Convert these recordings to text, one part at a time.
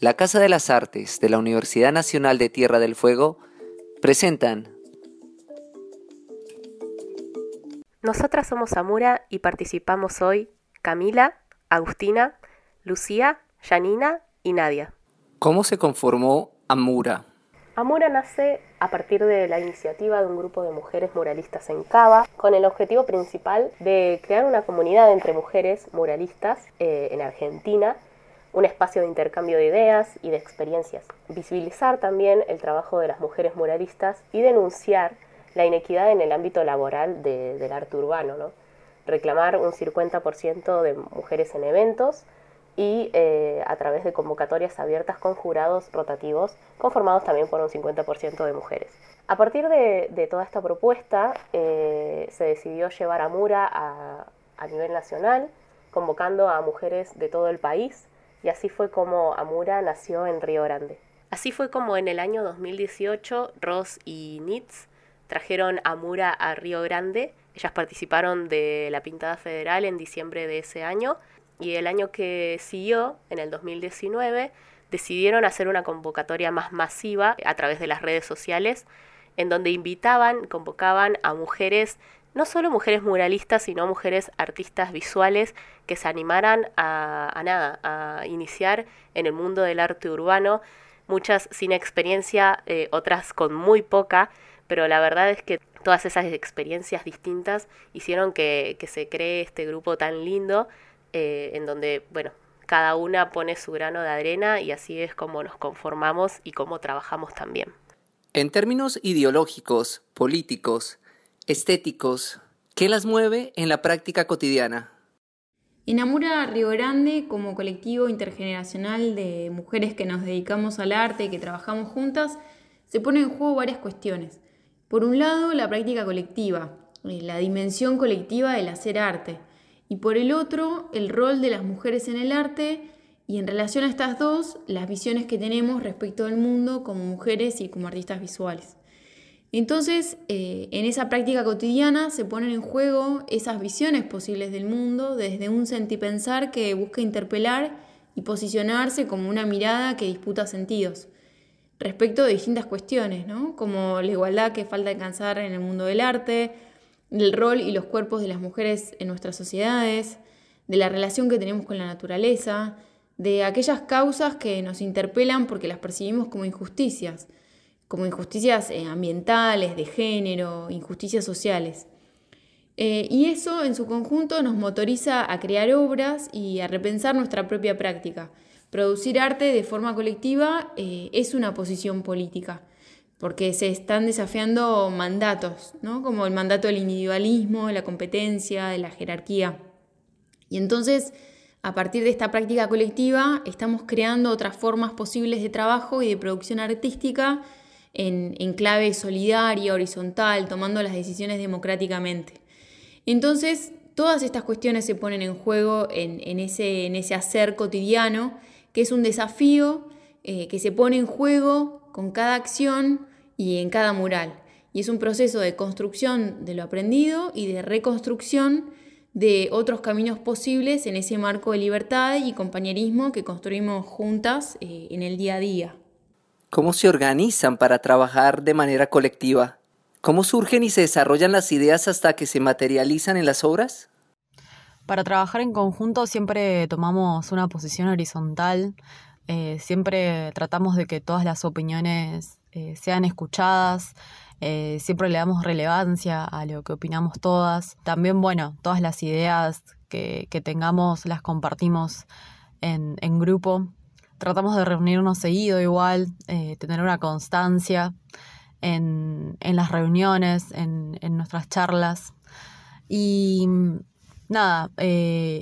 la Casa de las Artes de la Universidad Nacional de Tierra del Fuego presentan Nosotras somos Amura y participamos hoy Camila, Agustina, Lucía, Janina y Nadia. ¿Cómo se conformó Amura? Amura nace a partir de la iniciativa de un grupo de mujeres muralistas en Cava, con el objetivo principal de crear una comunidad entre mujeres muralistas eh, en Argentina, un espacio de intercambio de ideas y de experiencias, visibilizar también el trabajo de las mujeres muralistas y denunciar la inequidad en el ámbito laboral del arte urbano, ¿no? reclamar un 50% de mujeres en eventos, y eh, a través de convocatorias abiertas con jurados rotativos conformados también por un 50% de mujeres. A partir de, toda esta propuesta eh, se decidió llevar a Mura a, nivel nacional, convocando a mujeres de todo el país y así fue como Amura nació en Río Grande. Así fue como en el año 2018 Ross y Nitz trajeron a Mura a Río Grande. Ellas participaron de la Pintada Federal en diciembre de ese año y el año que siguió, en el 2019, decidieron hacer una convocatoria más masiva a través de las redes sociales, en donde invitaban, convocaban a mujeres, no solo mujeres muralistas, sino mujeres artistas visuales que se animaran a, nada, a iniciar en el mundo del arte urbano, muchas sin experiencia, eh, otras con muy poca, pero la verdad es que todas esas experiencias distintas hicieron que, que se cree este grupo tan lindo eh, en donde, bueno, cada una pone su grano de arena y así es como nos conformamos y cómo trabajamos también. En términos ideológicos, políticos, estéticos, ¿qué las mueve en la práctica cotidiana? Enamura Río Grande como colectivo intergeneracional de mujeres que nos dedicamos al arte y que trabajamos juntas, se pone en juego varias cuestiones. Por un lado, la práctica colectiva, eh, la dimensión colectiva del hacer arte, y por el otro, el rol de las mujeres en el arte y en relación a estas dos, las visiones que tenemos respecto del mundo como mujeres y como artistas visuales. Entonces, eh, en esa práctica cotidiana se ponen en juego esas visiones posibles del mundo desde un sentipensar que busca interpelar y posicionarse como una mirada que disputa sentidos respecto de distintas cuestiones, ¿no? como la igualdad que falta alcanzar en el mundo del arte, del rol y los cuerpos de las mujeres en nuestras sociedades, de la relación que tenemos con la naturaleza, de aquellas causas que nos interpelan porque las percibimos como injusticias, como injusticias eh, ambientales, de género, injusticias sociales. Eh, y eso en su conjunto nos motoriza a crear obras y a repensar nuestra propia práctica. Producir arte de forma colectiva eh, es una posición política porque se están desafiando mandatos, ¿no? como el mandato del individualismo, de la competencia, de la jerarquía. Y entonces, a partir de esta práctica colectiva, estamos creando otras formas posibles de trabajo y de producción artística en, clave solidaria, horizontal, tomando las decisiones democráticamente. Entonces, todas estas cuestiones se ponen en juego en, ese, en hacer cotidiano, que es un desafío eh, que se pone en juego con cada acción y en cada mural. Y es un proceso de construcción de lo aprendido y de reconstrucción de otros caminos posibles en ese marco de libertad y compañerismo que construimos juntas eh, en el día a día. ¿Cómo se organizan para trabajar de manera colectiva? ¿Cómo surgen y se desarrollan las ideas hasta que se materializan en las obras? Para trabajar en conjunto siempre tomamos una posición horizontal, eh, siempre tratamos de que todas las opiniones eh, sean escuchadas, eh, siempre le damos relevancia a lo que opinamos todas. También, bueno, todas las ideas que, tengamos las compartimos en, grupo. Tratamos de reunirnos seguido igual, eh, tener una constancia en, las reuniones, en, nuestras charlas. Y nada,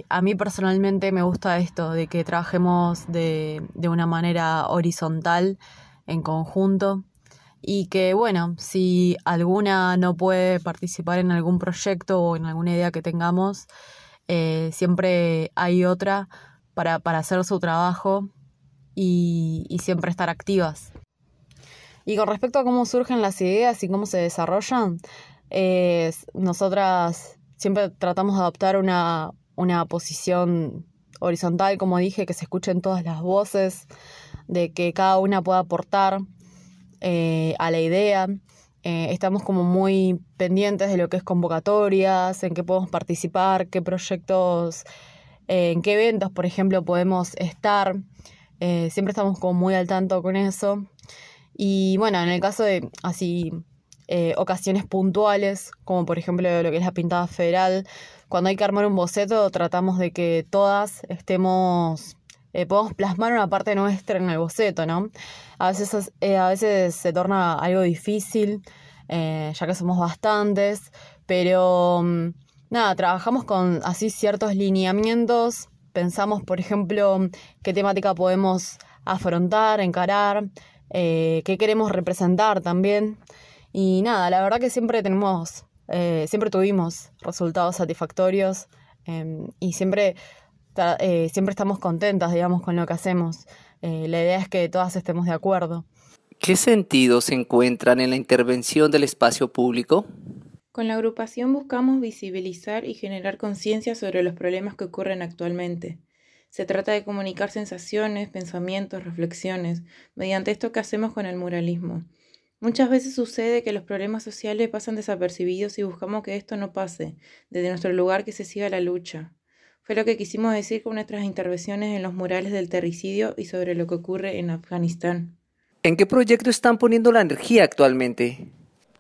a mí personalmente me gusta esto, de que trabajemos de, de una manera horizontal en conjunto y que bueno, si alguna no puede participar en algún proyecto o en alguna idea que tengamos, eh, siempre hay otra para, hacer su trabajo y, siempre estar activas. Y con respecto a cómo surgen las ideas y cómo se desarrollan, nosotras siempre tratamos de adoptar una, una posición horizontal, como dije, que se escuchen todas las voces, de que cada una pueda aportar eh, a la idea. Eh, estamos como muy pendientes de lo que es convocatorias, en qué podemos participar, qué proyectos, eh, en qué eventos, por ejemplo, podemos estar. Siempre estamos como muy al tanto con eso. Y bueno, en el caso de así ocasiones puntuales, como por ejemplo lo que es la pintada federal, cuando hay que armar un boceto tratamos de que todas estemos eh, podemos plasmar una parte nuestra en el boceto, ¿no? A veces, eh, a veces se torna algo difícil, eh, ya que somos bastantes, pero mm, nada, trabajamos con así ciertos lineamientos, pensamos, por ejemplo, qué temática podemos afrontar, encarar, qué queremos representar también. Y nada, la verdad que siempre tenemos, siempre tuvimos resultados satisfactorios em, y siempre eh, siempre estamos contentas, digamos, con lo que hacemos. Eh, la idea es que todas estemos de acuerdo. ¿Qué sentido se encuentran en la intervención del espacio público? Con la agrupación buscamos visibilizar y generar conciencia sobre los problemas que ocurren actualmente. Se trata de comunicar sensaciones, pensamientos, reflexiones, mediante esto que hacemos con el muralismo. Muchas veces sucede que los problemas sociales pasan desapercibidos y buscamos que esto no pase, desde nuestro lugar que se siga la lucha. Fue lo que quisimos decir con nuestras intervenciones en los murales del terricidio y sobre lo que ocurre en Afganistán. ¿En qué proyecto están poniendo la energía actualmente?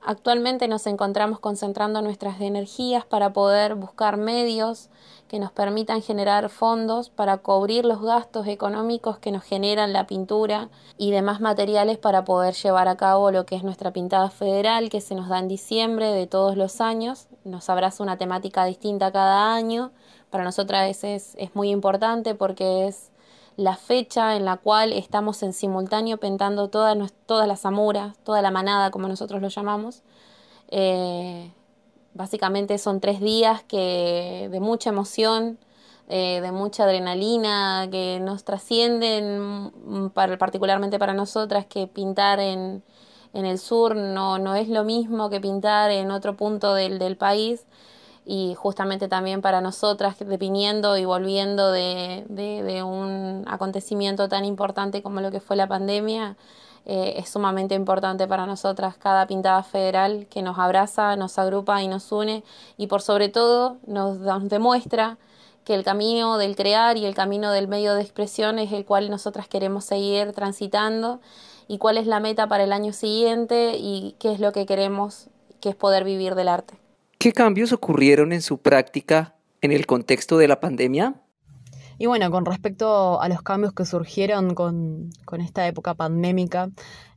Actualmente nos encontramos concentrando nuestras energías para poder buscar medios que nos permitan generar fondos para cubrir los gastos económicos que nos generan la pintura y demás materiales para poder llevar a cabo lo que es nuestra pintada federal que se nos da en diciembre de todos los años. Nos abraza una temática distinta cada año para nosotras es, es muy importante porque es la fecha en la cual estamos en simultáneo pintando todas, todas las amuras, toda la manada, como nosotros lo llamamos. Eh, básicamente son tres días que, de mucha emoción, eh, de mucha adrenalina, que nos trascienden, mm, particularmente para nosotras, que pintar en, en el sur no, no, es lo mismo que pintar en otro punto del, del país y justamente también para nosotras, viniendo y volviendo de, de, un acontecimiento tan importante como lo que fue la pandemia, eh, es sumamente importante para nosotras cada pintada federal que nos abraza, nos agrupa y nos une y por sobre todo nos, nos demuestra que el camino del crear y el camino del medio de expresión es el cual nosotras queremos seguir transitando y cuál es la meta para el año siguiente y qué es lo que queremos, que es poder vivir del arte. ¿Qué cambios ocurrieron en su práctica en el contexto de la pandemia? Y bueno, con respecto a los cambios que surgieron con, esta época pandémica,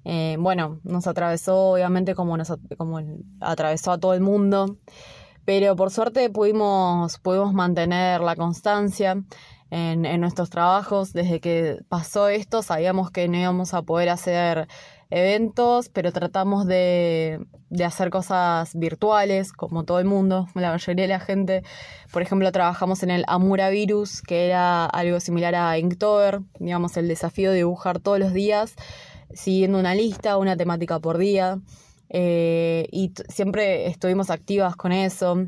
eh, bueno, nos atravesó obviamente como, nos, como atravesó a todo el mundo, pero por suerte pudimos, pudimos mantener la constancia en, en nuestros trabajos. Desde que pasó esto sabíamos que no íbamos a poder hacer eventos, pero tratamos de, hacer cosas virtuales, como todo el mundo, la mayoría de la gente. Por ejemplo, trabajamos en el Amura Virus, que era algo similar a Inktober, digamos, el desafío de dibujar todos los días, siguiendo una lista, una temática por día. Eh, y siempre estuvimos activas con eso.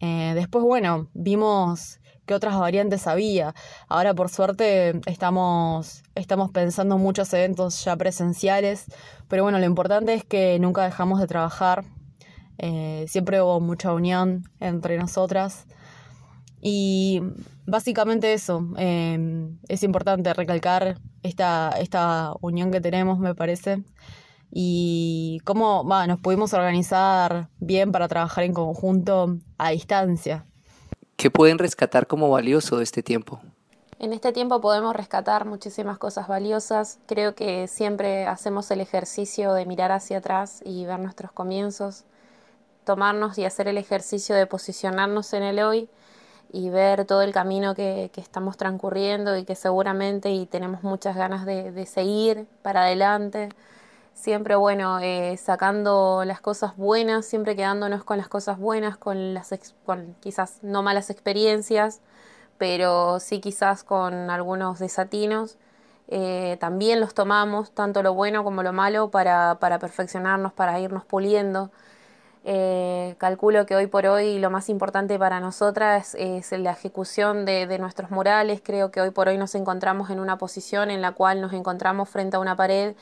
Eh, después, bueno, vimos otras variantes había. Ahora por suerte estamos, estamos pensando muchos eventos ya presenciales, pero bueno, lo importante es que nunca dejamos de trabajar, eh, siempre hubo mucha unión entre nosotras y básicamente eso, em, es importante recalcar esta, esta unión que tenemos, me parece y cómo nos pudimos organizar bien para trabajar en conjunto a distancia. ¿Qué pueden rescatar como valioso de este tiempo? En este tiempo podemos rescatar muchísimas cosas valiosas. Creo que siempre hacemos el ejercicio de mirar hacia atrás y ver nuestros comienzos, tomarnos y hacer el ejercicio de posicionarnos en el hoy y ver todo el camino que, estamos transcurriendo y que seguramente y tenemos muchas ganas de seguir para adelante siempre, bueno, eh, sacando las cosas buenas, siempre quedándonos con las cosas buenas, con las con quizás no malas experiencias, pero sí quizás con algunos desatinos. Eh, también los tomamos, tanto lo bueno como lo malo, para, para perfeccionarnos, para irnos puliendo. Eh, calculo que hoy por hoy lo más importante para nosotras es, la ejecución de, nuestros murales. Creo que hoy por hoy nos encontramos en una posición en la cual nos encontramos frente a una pared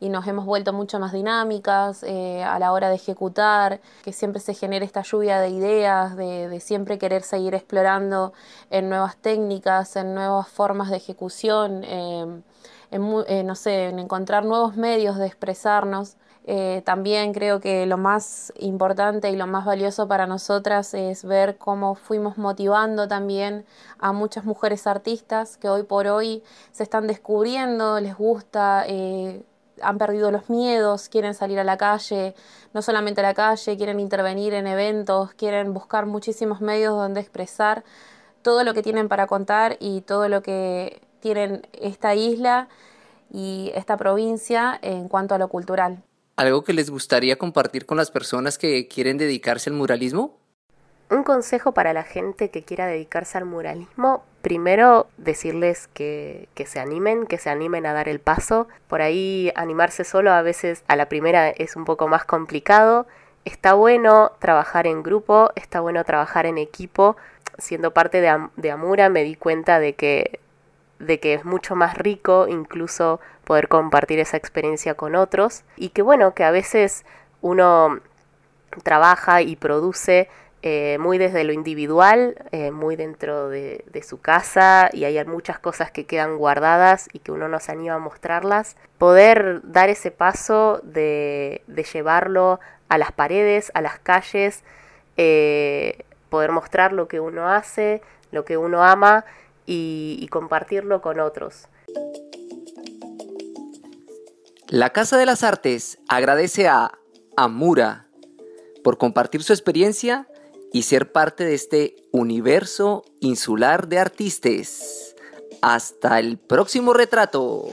y nos hemos vuelto mucho más dinámicas eh, a la hora de ejecutar, que siempre se genere esta lluvia de ideas, de, siempre querer seguir explorando en nuevas técnicas, en nuevas formas de ejecución, eh, en, no sé, en encontrar nuevos medios de expresarnos. Eh, también creo que lo más importante y lo más valioso para nosotras es ver cómo fuimos motivando también a muchas mujeres artistas que hoy por hoy se están descubriendo, les gusta, eh, han perdido los miedos, quieren salir a la calle, no solamente a la calle, quieren intervenir en eventos, quieren buscar muchísimos medios donde expresar todo lo que tienen para contar y todo lo que tienen esta isla y esta provincia en cuanto a lo cultural. ¿Algo que les gustaría compartir con las personas que quieren dedicarse al muralismo? Un consejo para la gente que quiera dedicarse al muralismo, primero decirles que, que, se animen, que se animen a dar el paso. Por ahí animarse solo a veces a la primera es un poco más complicado. Está bueno trabajar en grupo, está bueno trabajar en equipo. Siendo parte de, de Amura me di cuenta de que de que es mucho más rico incluso poder compartir esa experiencia con otros y que bueno, que a veces uno trabaja y produce eh, muy desde lo individual, eh, muy dentro de, su casa y hay muchas cosas que quedan guardadas y que uno no se anima a mostrarlas. Poder dar ese paso de, llevarlo a las paredes, a las calles, eh, poder mostrar lo que uno hace, lo que uno ama y, compartirlo con otros. La Casa de las Artes agradece a Amura por compartir su experiencia y ser parte de este universo insular de artistas. Hasta el próximo retrato.